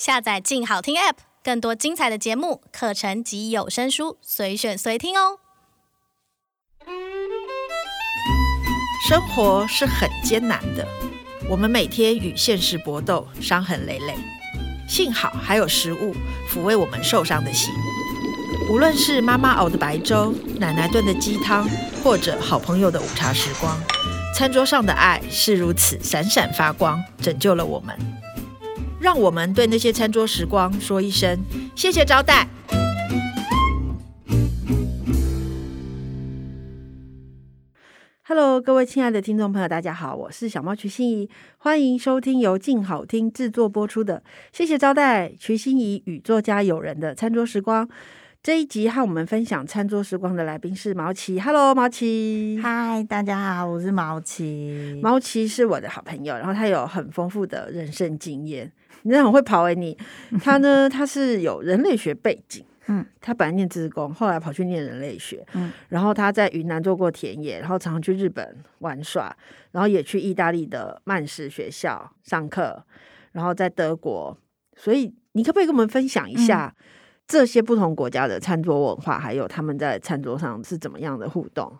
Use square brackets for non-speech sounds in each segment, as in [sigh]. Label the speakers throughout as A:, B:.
A: 下载“静好听 ”App，更多精彩的节目、课程及有声书，随选随听哦。
B: 生活是很艰难的，我们每天与现实搏斗，伤痕累累。幸好还有食物抚慰我们受伤的心。无论是妈妈熬的白粥、奶奶炖的鸡汤，或者好朋友的午茶时光，餐桌上的爱是如此闪闪发光，拯救了我们。让我们对那些餐桌时光说一声谢谢招待。Hello，各位亲爱的听众朋友，大家好，我是小猫瞿欣怡，欢迎收听由静好听制作播出的《谢谢招待》，瞿欣怡与作家友人的餐桌时光。这一集和我们分享餐桌时光的来宾是毛奇。Hello，毛奇。
C: 嗨，大家好，我是毛奇。
B: 毛奇是我的好朋友，然后他有很丰富的人生经验。你很会跑诶，你。他呢，他是有人类学背景。[laughs] 嗯，他本来念职工，后来跑去念人类学。嗯，然后他在云南做过田野，然后常常去日本玩耍，然后也去意大利的曼氏学校上课，然后在德国。所以，你可不可以跟我们分享一下？嗯这些不同国家的餐桌文化，还有他们在餐桌上是怎么样的互动？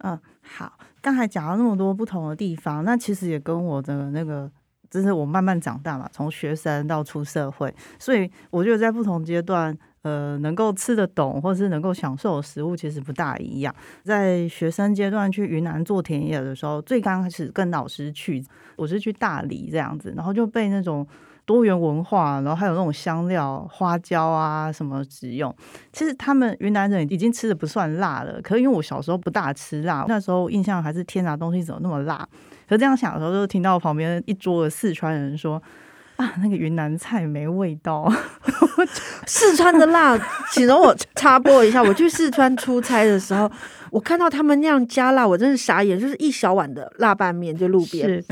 C: 嗯，好，刚才讲了那么多不同的地方，那其实也跟我的那个，就是我慢慢长大嘛，从学生到出社会，所以我觉得在不同阶段，呃，能够吃得懂或者是能够享受的食物，其实不大一样。在学生阶段去云南做田野的时候，最刚开始跟老师去，我是去大理这样子，然后就被那种。多元文化，然后还有那种香料、花椒啊什么使用。其实他们云南人已经吃的不算辣了，可是因为我小时候不大吃辣，那时候印象还是天哪，东西怎么那么辣？就这样想的时候，就听到旁边一桌的四川人说：“啊，那个云南菜没味道。” [laughs]
B: 四川的辣，请容我插播一下，我去四川出差的时候。我看到他们那样加辣，我真是傻眼。就是一小碗的辣拌面，就路边，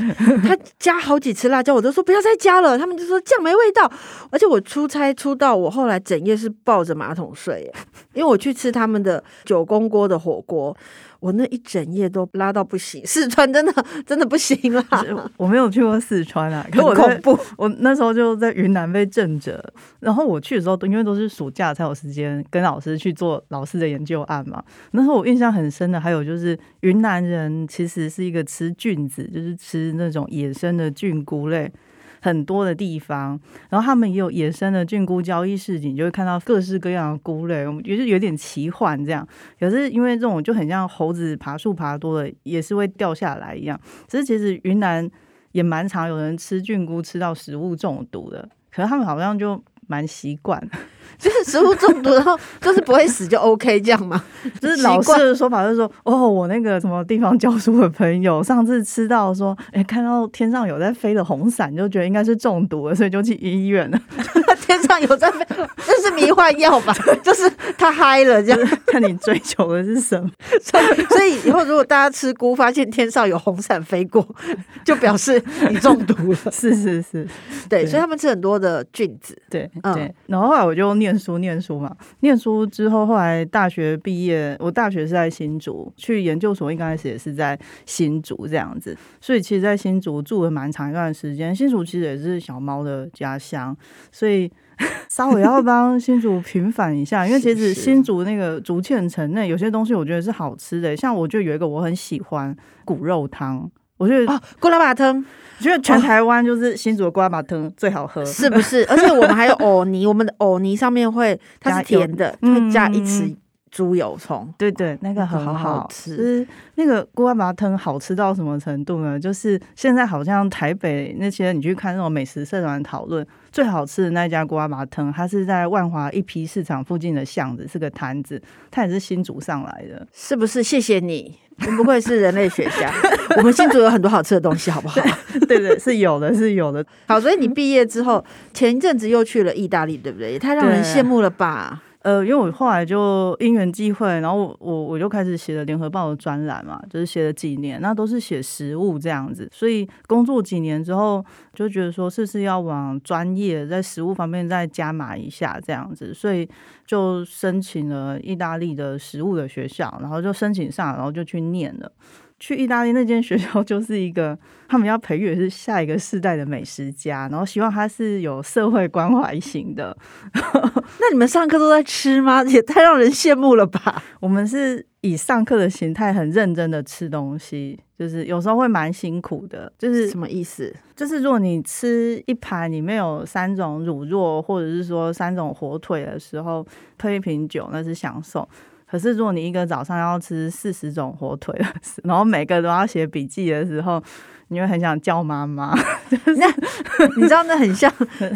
B: 他加好几次辣椒，我都说不要再加了。他们就说这样没味道。而且我出差出到我后来整夜是抱着马桶睡，因为我去吃他们的九宫锅的火锅。我那一整夜都拉到不行，四川真的真的不行啦。
C: 我没有去过四川啊，[laughs]
B: 可我恐怖。
C: 我那时候就在云南被震着，然后我去的时候，因为都是暑假才有时间跟老师去做老师的研究案嘛。那时候我印象很深的还有就是云南人其实是一个吃菌子，就是吃那种野生的菌菇类。很多的地方，然后他们也有野生的菌菇交易市集，你就会看到各式各样的菇类，我们觉得有点奇幻这样。可是因为这种就很像猴子爬树爬多了，也是会掉下来一样。只是其实云南也蛮常有人吃菌菇吃到食物中毒的，可是他们好像就。蛮习惯，[laughs]
B: 就是食物中毒，然后就是不会死就 OK 这样嘛？
C: 就是老师的说法就是说，哦，我那个什么地方教书的朋友上次吃到说，哎，看到天上有在飞的红伞，就觉得应该是中毒了，所以就去医院了。[laughs]
B: 天上有在飞，这是迷幻药吧？[laughs] 就是他嗨了这样。
C: 看你追求的是什么？
B: 所以以后如果大家吃菇发现天上有红伞飞过，就表示你中毒了。
C: 是是是，
B: 对，所以他们吃很多的菌子。
C: 对。对，然后后来我就念书，念书嘛，念书之后，后来大学毕业，我大学是在新竹，去研究所，一开始也是在新竹这样子，所以其实，在新竹住了蛮长一段时间。新竹其实也是小猫的家乡，所以 [laughs] 稍微要帮新竹平反一下，因为其实新竹那个竹堑城内有些东西，我觉得是好吃的，像我就有一个我很喜欢骨肉汤。我觉得啊，
B: 咕啦把汤，
C: 我觉得全台湾就是新竹的咕啦把汤最好喝，
B: 是不是？[laughs] 而且我们还有藕泥，我们的藕泥上面会它是甜的，会加一匙猪油葱，
C: 对对，那个很好吃。那个咕啦把汤好吃到什么程度呢？就是现在好像台北那些你去看那种美食社团讨论最好吃的那家咕啦把汤，它是在万华一批市场附近的巷子，是个摊子，它也是新竹上来的，
B: 是不是？谢谢你。你不愧是人类学家，[laughs] 我们新竹有很多好吃的东西，好不好？
C: 对对，是有的，是有的。
B: 好，所以你毕业之后，前一阵子又去了意大利，对不对？也太让人羡慕了吧。
C: 呃，因为我后来就因缘际会，然后我我就开始写了联合报的专栏嘛，就是写了几年，那都是写食物这样子。所以工作几年之后，就觉得说是不是要往专业在食物方面再加码一下这样子，所以就申请了意大利的食物的学校，然后就申请上，然后就去念了。去意大利那间学校 [laughs] 就是一个，他们要培育的是下一个世代的美食家，然后希望他是有社会关怀型的。[laughs]
B: 那你们上课都在吃吗？也太让人羡慕了吧！[laughs]
C: 我们是以上课的形态很认真的吃东西，就是有时候会蛮辛苦的。就是
B: 什么意思？
C: 就是如果你吃一盘里面有三种乳酪，或者是说三种火腿的时候，配一瓶酒，那是享受。可是，如果你一个早上要吃四十种火腿，然后每个都要写笔记的时候，你会很想叫妈妈。[laughs]
B: 那你知道那很像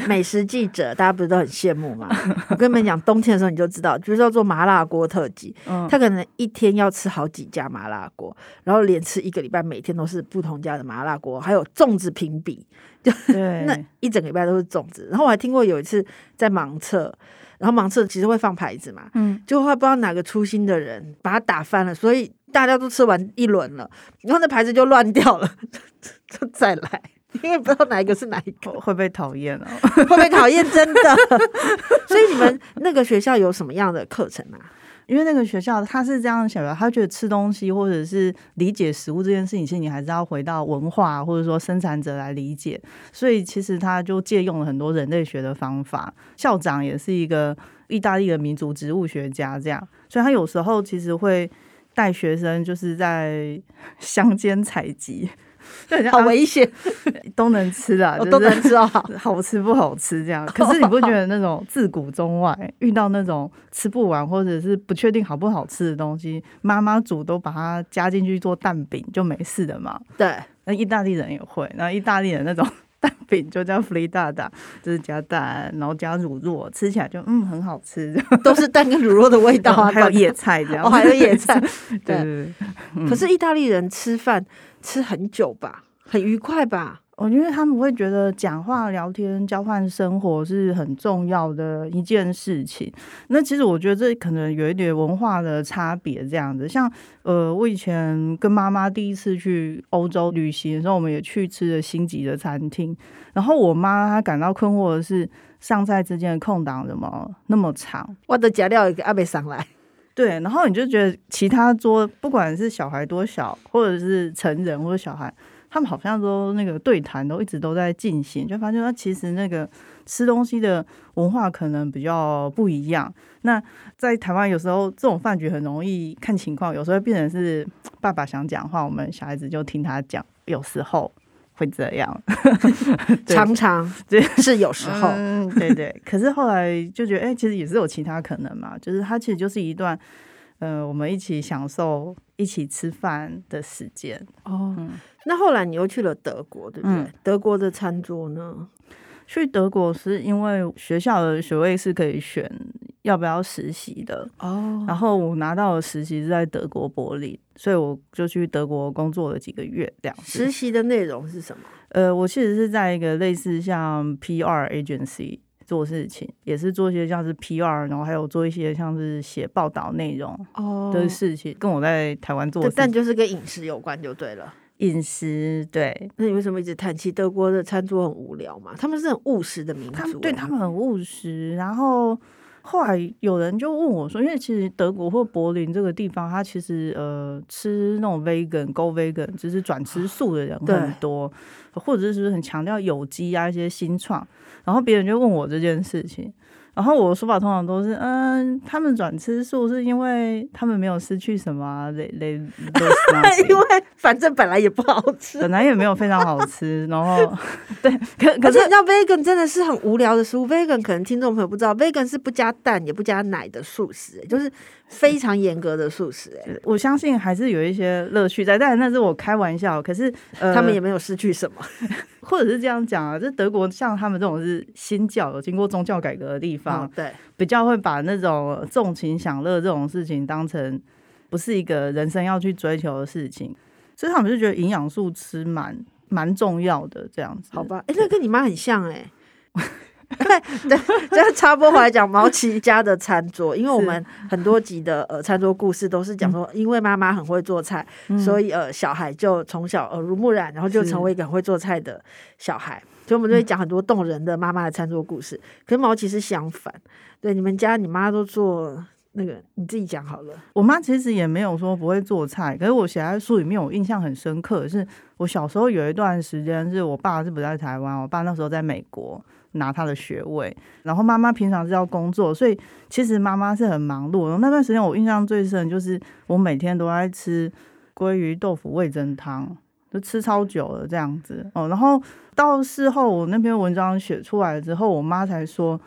B: 美食记者，大家不是都很羡慕吗？[laughs] 我跟你们讲，冬天的时候你就知道，就是要做麻辣锅特辑。嗯，他可能一天要吃好几家麻辣锅，然后连吃一个礼拜，每天都是不同家的麻辣锅，还有粽子评比，就对 [laughs] 那一整个礼拜都是粽子。然后我还听过有一次在盲测。然后盲测其实会放牌子嘛，嗯，就会不知道哪个粗心的人把它打翻了，所以大家都吃完一轮了，然后那牌子就乱掉了，[laughs] 就再来，因为不知道哪一个是哪一个，
C: 会被讨厌哦，
B: 会被讨厌，真的。[laughs] 所以你们那个学校有什么样的课程啊？
C: 因为那个学校他是这样想的，他觉得吃东西或者是理解食物这件事情，其实你还是要回到文化或者说生产者来理解。所以其实他就借用了很多人类学的方法。校长也是一个意大利的民族植物学家，这样，所以他有时候其实会带学生就是在 [laughs] 乡间采集。[laughs]
B: 对，好危险，[laughs]
C: 都能吃啊，
B: 都能吃哦，[laughs]
C: 好吃不好吃这样。可是你不觉得那种自古中外遇到那种吃不完或者是不确定好不好吃的东西，妈妈煮都把它加进去做蛋饼就没事的嘛？
B: 对，
C: 那意大利人也会，那意大利人那种 [laughs] 蛋饼就叫 frittata，就是加蛋，然后加乳酪，吃起来就嗯很好吃，[laughs]
B: 都是蛋跟乳酪的味道啊，[laughs]
C: 还有野菜这样，
B: 哦，还有野菜，对，
C: 对。
B: 可是意大利人吃饭。吃很久吧，很愉快吧？
C: 我因为他们会觉得讲话、聊天、交换生活是很重要的一件事情。那其实我觉得这可能有一点文化的差别，这样子。像呃，我以前跟妈妈第一次去欧洲旅行的时候，我们也去吃了星级的餐厅。然后我妈她感到困惑的是，上菜之间的空档怎么那么长？
B: 我的假料一个阿伯上来。
C: 对，然后你就觉得其他桌不管是小孩多小，或者是成人或者小孩，他们好像都那个对谈都一直都在进行，就发现他其实那个吃东西的文化可能比较不一样。那在台湾有时候这种饭局很容易看情况，有时候变成是爸爸想讲话，我们小孩子就听他讲，有时候。会这样，[laughs]
B: 常常 [laughs] 对是有时候，
C: 嗯、对对。可是后来就觉得，哎、欸，其实也是有其他可能嘛。就是它其实就是一段，呃，我们一起享受、一起吃饭的时间。
B: 哦、嗯，那后来你又去了德国，对不对？嗯、德国的餐桌呢？
C: 去德国是因为学校的学位是可以选要不要实习的哦，然后我拿到的实习是在德国柏林，所以我就去德国工作了几个月。这样，
B: 实习的内容是什么？
C: 呃，我其实是在一个类似像 PR agency 做事情，也是做一些像是 PR，然后还有做一些像是写报道内容哦的事情，跟我在台湾做的，
B: 但就是跟饮食有关就对了。
C: 饮食对，
B: 那你为什么一直叹气？德国的餐桌很无聊嘛？他们是很务实的民族，他们
C: 对他们很务实。然后后来有人就问我说：“因为其实德国或柏林这个地方，它其实呃吃那种 vegan、go vegan，就是转吃素的人很多，或者是很强调有机啊一些新创。”然后别人就问我这件事情。然后我的说法通常都是，嗯，他们转吃素是因为他们没有失去什么，累累，
B: 因为反正本来也不好吃，
C: 本来也没有非常好吃。然后，[laughs] 对，可可是
B: 你知道 vegan 真的是很无聊的食物。vegan 可能听众朋友不知道，vegan 是不加蛋也不加奶的素食，就是非常严格的素食。哎，
C: 我相信还是有一些乐趣在，但那是我开玩笑。可是，
B: 呃，他们也没有失去什么。[laughs]
C: 或者是这样讲啊，就德国像他们这种是新教有经过宗教改革的地方，
B: 哦、对，
C: 比较会把那种纵情享乐这种事情当成不是一个人生要去追求的事情，所以他们就觉得营养素吃蛮蛮重要的这样子。
B: 好吧，哎、欸，那跟你妈很像哎、欸。[laughs] [laughs] 对，这插播回来讲毛奇家的餐桌，因为我们很多集的呃餐桌故事都是讲说，因为妈妈很会做菜，嗯、所以呃小孩就从小耳濡目染，然后就成为一个很会做菜的小孩。所以我们就会讲很多动人的妈妈的餐桌故事。可是毛奇是相反，对，你们家你妈都做那个你自己讲好了。
C: 我妈其实也没有说不会做菜，可是我写在书里面，我印象很深刻是，我小时候有一段时间是我爸是不在台湾，我爸那时候在美国拿他的学位，然后妈妈平常是要工作，所以其实妈妈是很忙碌。然后那段时间我印象最深就是我每天都在吃鲑鱼豆腐味噌汤，就吃超久了这样子哦。然后到事后我那篇文章写出来之后，我妈才说。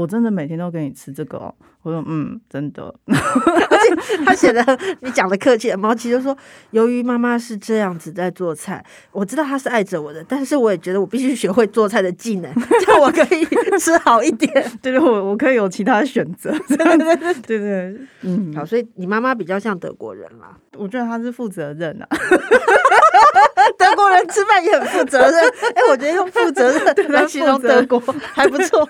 C: 我真的每天都给你吃这个哦，我说嗯，真的。而
B: 且他写的，你讲的客气，毛奇就说，由于妈妈是这样子在做菜，我知道她是爱着我的，但是我也觉得我必须学会做菜的技能，这样我可以 [laughs] 吃好一点。
C: 对对，我我可以有其他选择。[laughs] 对对
B: 嗯，好，所以你妈妈比较像德国人啦，
C: 我觉得她是负责任啊。[laughs]
B: 德国人吃饭也很负责任，[laughs] 哎、欸，我觉得用负责任 [laughs] 来形容德国 [laughs] 还不错，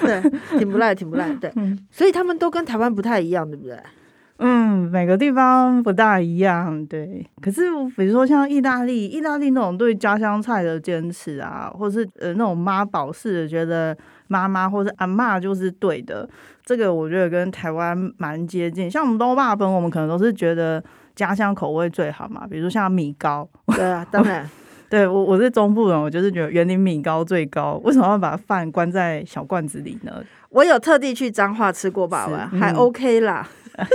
B: 对，挺不赖，挺不赖，对，嗯、所以他们都跟台湾不太一样，对不对？
C: 嗯，每个地方不大一样，对。可是比如说像意大利，意大利那种对家乡菜的坚持啊，或是呃那种妈宝式的，觉得妈妈或是阿妈就是对的，这个我觉得跟台湾蛮接近。像我们东欧霸本，我们可能都是觉得。家乡口味最好嘛，比如像米糕。
B: 对啊，当然，[laughs]
C: 对我我是中部人，我就是觉得园林米糕最高。为什么要把饭关在小罐子里呢？
B: 我有特地去彰化吃过吧，是还 OK 啦。[laughs]
C: 嗯、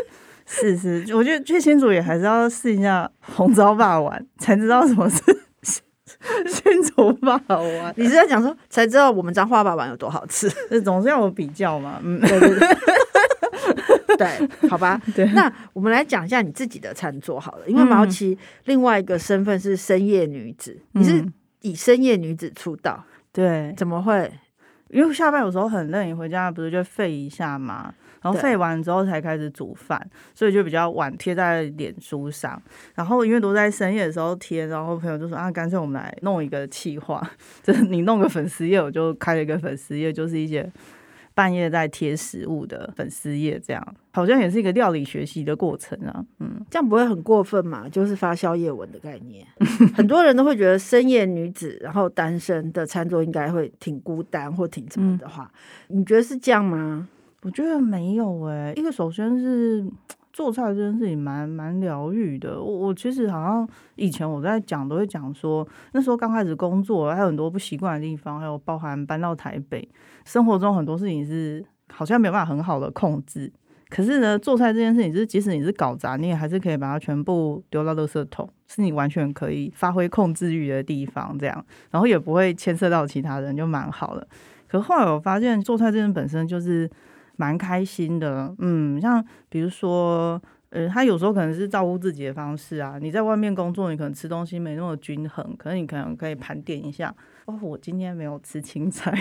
C: 是是，我觉得去新竹也还是要试一下红糟肉圆，才知道什么是 [laughs] 新竹肉圆。
B: 你是在讲说才知道我们彰化肉圆有多好吃？
C: 这总是要有比较嘛。嗯，对对对。
B: 对，[laughs] 好吧。对，那我们来讲一下你自己的餐桌好了，因为毛奇另外一个身份是深夜女子，嗯、你是以深夜女子出道。
C: 对，
B: 怎么会？
C: 因为下班有时候很累，你回家不是就废一下嘛？然后废完之后才开始煮饭，所以就比较晚贴在脸书上。然后因为都在深夜的时候贴，然后朋友就说啊，干脆我们来弄一个企划，[laughs] 就是你弄个粉丝页，我就开了一个粉丝页，就是一些。半夜在贴食物的粉丝页，这样好像也是一个料理学习的过程啊。嗯，
B: 这样不会很过分嘛？就是发宵夜文的概念，[laughs] 很多人都会觉得深夜女子，然后单身的餐桌应该会挺孤单或挺什么的话，嗯、你觉得是这样吗？
C: 我觉得没有诶、欸，一个首先是。做菜这件事情蛮蛮疗愈的。我我其实好像以前我在讲都会讲说，那时候刚开始工作，还有很多不习惯的地方，还有包含搬到台北，生活中很多事情是好像没有办法很好的控制。可是呢，做菜这件事情，是即使你是搞砸，你也还是可以把它全部丢到垃圾桶，是你完全可以发挥控制欲的地方。这样，然后也不会牵涉到其他人，就蛮好的。可是后来我发现，做菜这件本身就是。蛮开心的，嗯，像比如说，呃，他有时候可能是照顾自己的方式啊。你在外面工作，你可能吃东西没那么均衡，可能你可能可以盘点一下，哦，我今天没有吃青菜，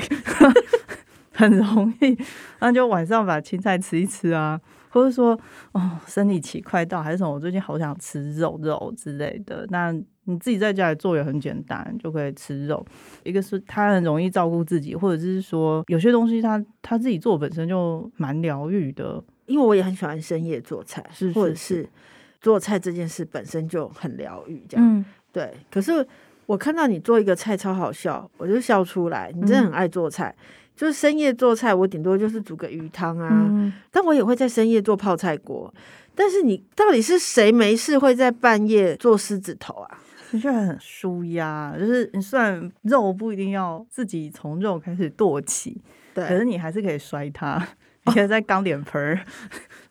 C: [laughs] 很容易，那就晚上把青菜吃一吃啊，或者说，哦，生理期快到，还是什么，我最近好想吃肉肉之类的，那。你自己在家里做也很简单，就可以吃肉。一个是他很容易照顾自己，或者是说有些东西他他自己做本身就蛮疗愈的。
B: 因为我也很喜欢深夜做菜，是是是或者是做菜这件事本身就很疗愈。这样、嗯、对。可是我看到你做一个菜超好笑，我就笑出来。你真的很爱做菜，嗯、就是深夜做菜，我顶多就是煮个鱼汤啊。嗯、但我也会在深夜做泡菜锅。但是你到底是谁没事会在半夜做狮子头啊？
C: 的确很舒压，就是你虽然肉不一定要自己从肉开始剁起，对，可是你还是可以摔它，[laughs] 你可以在钢脸盆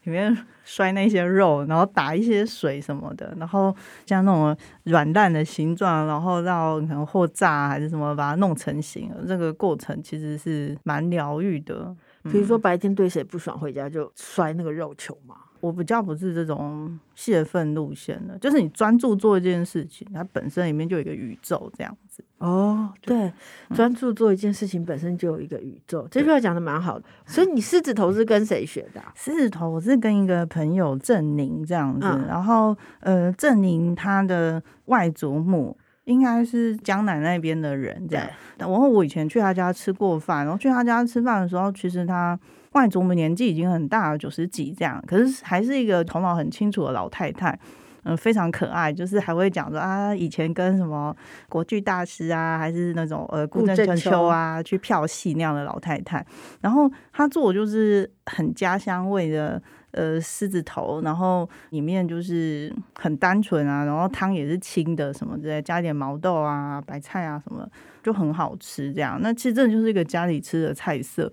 C: 里面摔那些肉，然后打一些水什么的，然后像那种软烂的形状，然后让可能或炸还是什么把它弄成型，这个过程其实是蛮疗愈的。
B: 比如说白天对谁不爽，回家就摔那个肉球嘛。
C: 我比较不是这种泄愤路线的，就是你专注做一件事情，它本身里面就有一个宇宙这样子。
B: 哦，对，专、嗯、注做一件事情本身就有一个宇宙，这句话讲的蛮好的。所以你狮子头是跟谁学的、啊？狮子头我是跟一个朋友郑宁这样子，嗯、然后呃，郑宁他的外祖母应该是江南那边的人这样。然后我以前去他家吃过饭，然后去他家吃饭的时候，其实他。外祖母年纪已经很大了，九十几这样，可是还是一个头脑很清楚的老太太。
C: 嗯非常可爱，就是还会讲说啊，以前跟什么国剧大师啊，还是那种呃顾正秋啊去票戏那样的老太太。然后她做的就是很家乡味的呃狮子头，然后里面就是很单纯啊，然后汤也是清的什么之类，加一点毛豆啊、白菜啊什么，就很好吃。这样，那其实这就是一个家里吃的菜色。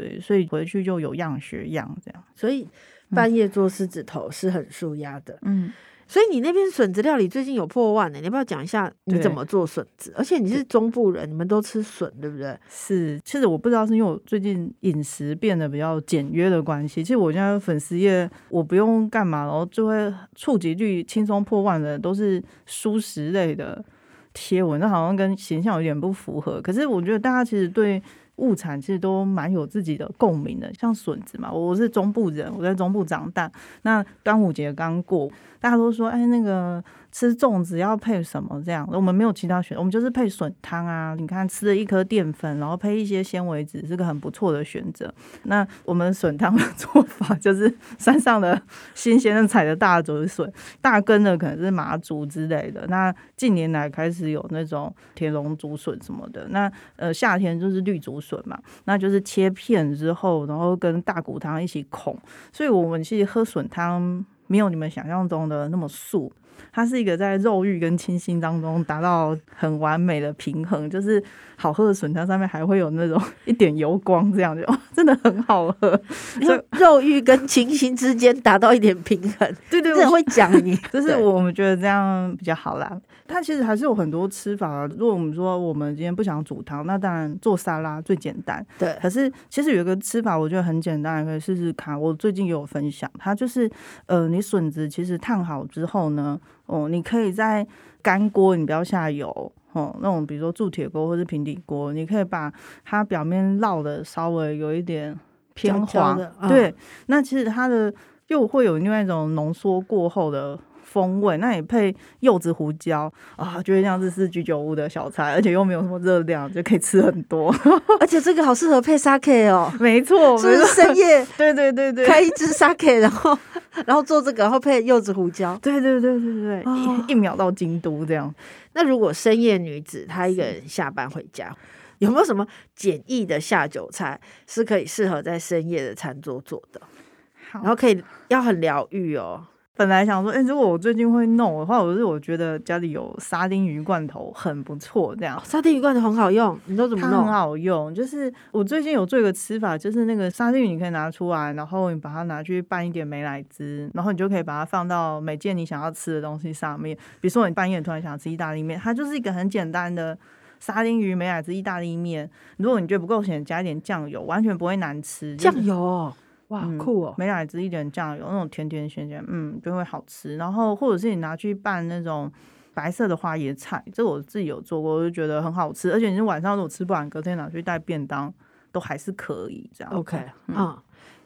C: 对，所以回去就有样学样这样。
B: 所以半夜做狮子头是很舒压的。
C: 嗯，
B: 所以你那边笋子料理最近有破万呢？你要不要讲一下你怎么做笋子？而且你是中部人，你们都吃笋，对不对？
C: 是，其实我不知道是因为我最近饮食变得比较简约的关系。其实我现在粉丝页我不用干嘛，然后就会触及率轻松破万的都是蔬食类的贴文，那好像跟形象有点不符合。可是我觉得大家其实对。物产其实都蛮有自己的共鸣的，像笋子嘛，我是中部人，我在中部长大。那端午节刚过，大家都说，哎，那个。吃粽子要配什么？这样我们没有其他选，我们就是配笋汤啊。你看，吃了一颗淀粉，然后配一些纤维质，是个很不错的选择。那我们笋汤的做法就是山上的新鲜的采的大竹笋，大根的可能是麻竹之类的。那近年来开始有那种田龙竹笋什么的。那呃夏天就是绿竹笋嘛，那就是切片之后，然后跟大骨汤一起孔。所以我们其实喝笋汤没有你们想象中的那么素。它是一个在肉欲跟清新当中达到很完美的平衡，就是好喝的笋汤上面还会有那种一点油光，这样就真的很好喝。
B: 所以肉欲跟清新之间达到一点平衡，对 [laughs] 对，我会讲你，[laughs]
C: 就是我们觉得这样比较好啦。它其实还是有很多吃法。如果我们说我们今天不想煮汤，那当然做沙拉最简单。
B: 对，
C: 可是其实有一个吃法，我觉得很简单，可以试试看。我最近有分享，它就是呃，你笋子其实烫好之后呢。哦，你可以在干锅，你不要下油哦。那种比如说铸铁锅或是平底锅，你可以把它表面烙的稍微有一点偏黄对，那其实它的又会有另外一种浓缩过后的风味。那你配柚子胡椒啊，觉得这样子是居酒屋的小菜，而且又没有什么热量，就可以吃很多。[laughs]
B: 而且这个好适合配 sake 哦，
C: 没错，
B: 是不是深夜？
C: 对对对对，
B: 开一支 sake，然后。然后做这个，然后配柚子胡椒，
C: 对对对对对，哦、一一秒到京都这样。
B: 那如果深夜女子她一个人下班回家，有没有什么简易的下酒菜是可以适合在深夜的餐桌做的？好然后可以要很疗愈哦。
C: 本来想说，哎、欸，如果我最近会弄的话，我是我觉得家里有沙丁鱼罐头很不错，这样。
B: 沙丁鱼罐头很好用，你都怎么弄？
C: 很好用，就是我最近有做一个吃法，就是那个沙丁鱼你可以拿出来，然后你把它拿去拌一点美乃滋，然后你就可以把它放到每件你想要吃的东西上面。比如说你半夜突然想吃意大利面，它就是一个很简单的沙丁鱼美乃滋意大利面。如果你觉得不够咸，加一点酱油，完全不会难吃。
B: 酱油哦。哇，酷哦！
C: 美乃滋一点酱油，那种甜甜咸咸，嗯，就会好吃。然后或者是你拿去拌那种白色的花椰菜，这我自己有做过，我就觉得很好吃。而且你晚上如果吃不完，隔天拿去带便当都还是可以这样。
B: OK，嗯，嗯，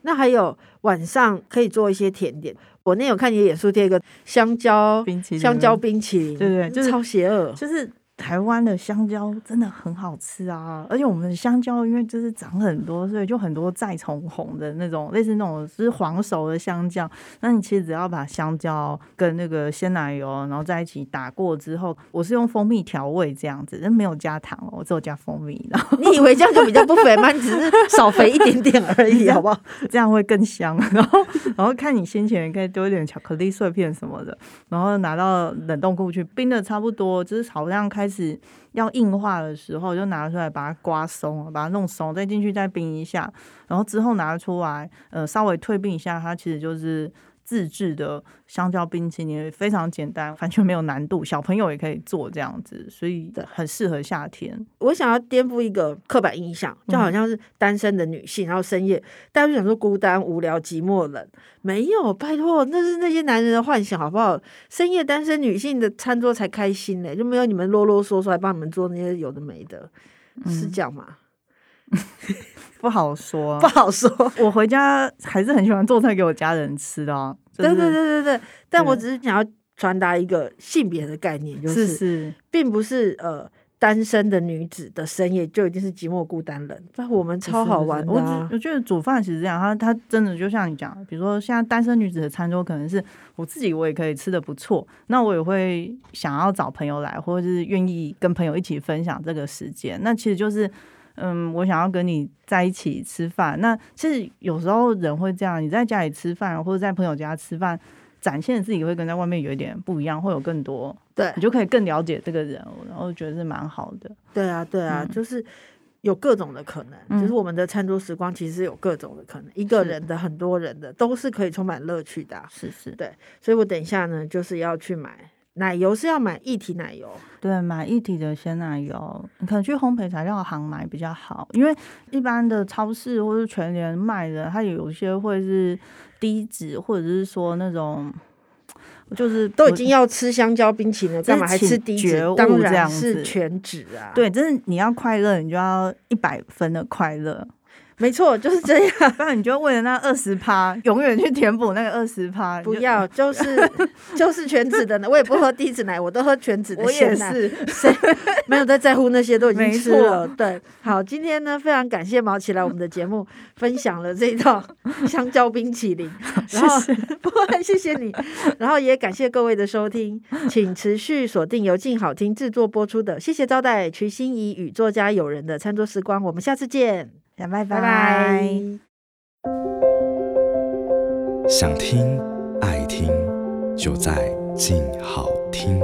B: 那还有晚上可以做一些甜点。我那有看你演出贴一个香蕉冰淇淋，香蕉冰淇淋，
C: 对对，就是
B: 超邪恶，
C: 就是。台湾的香蕉真的很好吃啊，而且我们的香蕉因为就是长很多，所以就很多再从红的那种，类似那种是黄熟的香蕉。那你其实只要把香蕉跟那个鲜奶油，然后在一起打过之后，我是用蜂蜜调味这样子，但没有加糖哦，我只有加蜂蜜。然后 [laughs]
B: 你以为这样就比较不肥吗？你只是 [laughs] 少肥一点点而已，好不好？
C: 这样会更香。然后，然后看你心情，可以丢一点巧克力碎片什么的，然后拿到冷冻库去冰的差不多，就是好像开。是要硬化的时候，就拿出来把它刮松，把它弄松，再进去再冰一下，然后之后拿出来，呃，稍微退冰一下，它其实就是。自制的香蕉冰淇淋非常简单，完全没有难度，小朋友也可以做这样子，所以很适合夏天。
B: 我想要颠覆一个刻板印象，就好像是单身的女性，然后深夜大家就想说孤单、无聊、寂寞、冷，没有，拜托，那是那些男人的幻想，好不好？深夜单身女性的餐桌才开心呢，就没有你们啰啰嗦嗦来帮你们做那些有的没的，是这样吗？
C: 嗯 [laughs] 不好说，
B: 不好说。[laughs]
C: 我回家还是很喜欢做菜给我家人吃的啊。
B: 对对对对对，但我只是想要传达一个性别的概念，就是，并不是呃单身的女子的深夜就一定是寂寞孤单冷，但我们超好玩的、啊。
C: 我我觉得煮饭其实这样，他他真的就像你讲，比如说现在单身女子的餐桌可能是我自己我也可以吃的不错，那我也会想要找朋友来，或者是愿意跟朋友一起分享这个时间。那其实就是，嗯，我想要跟你在一起吃饭。那其实有时候人会这样，你在家里吃饭或者在朋友家吃饭。展现自己会跟在外面有一点不一样，会有更多，
B: 对
C: 你就可以更了解这个人，然后觉得是蛮好的。
B: 对啊，对啊，嗯、就是有各种的可能，嗯、就是我们的餐桌时光其实有各种的可能，一个人的、很多人的都是可以充满乐趣的、啊。
C: 是是，
B: 对，所以我等一下呢，就是要去买奶油，是要买一体奶油，
C: 对，买一体的鲜奶油，你可能去烘焙材料行买比较好，因为一般的超市或是全联卖的，它有些会是。低脂，或者是说那种，就是
B: 都已经要吃香蕉冰淇淋了，干嘛还吃低脂？当然是全脂啊！
C: 对，就是你要快乐，你就要一百分的快乐。
B: 没错，就是这样。
C: 不然你就为了那二十趴，永远去填补那个二十趴。
B: 不要，就是 [laughs] 就是全脂的呢。我也不喝低脂奶，我都喝全脂的。
C: 我也是，
B: 谁 [laughs] 没有在在乎那些都已经吃了。对，好，今天呢，非常感谢毛起来我们的节目，分享了这一道 [laughs] 香蕉冰淇淋。然后，谢谢不会，谢谢你。然后也感谢各位的收听，请持续锁定由静好听制作播出的《谢谢招待瞿欣怡与作家友人的餐桌时光》，我们下次见。
C: 拜拜。
D: 想听爱听，就在静好听。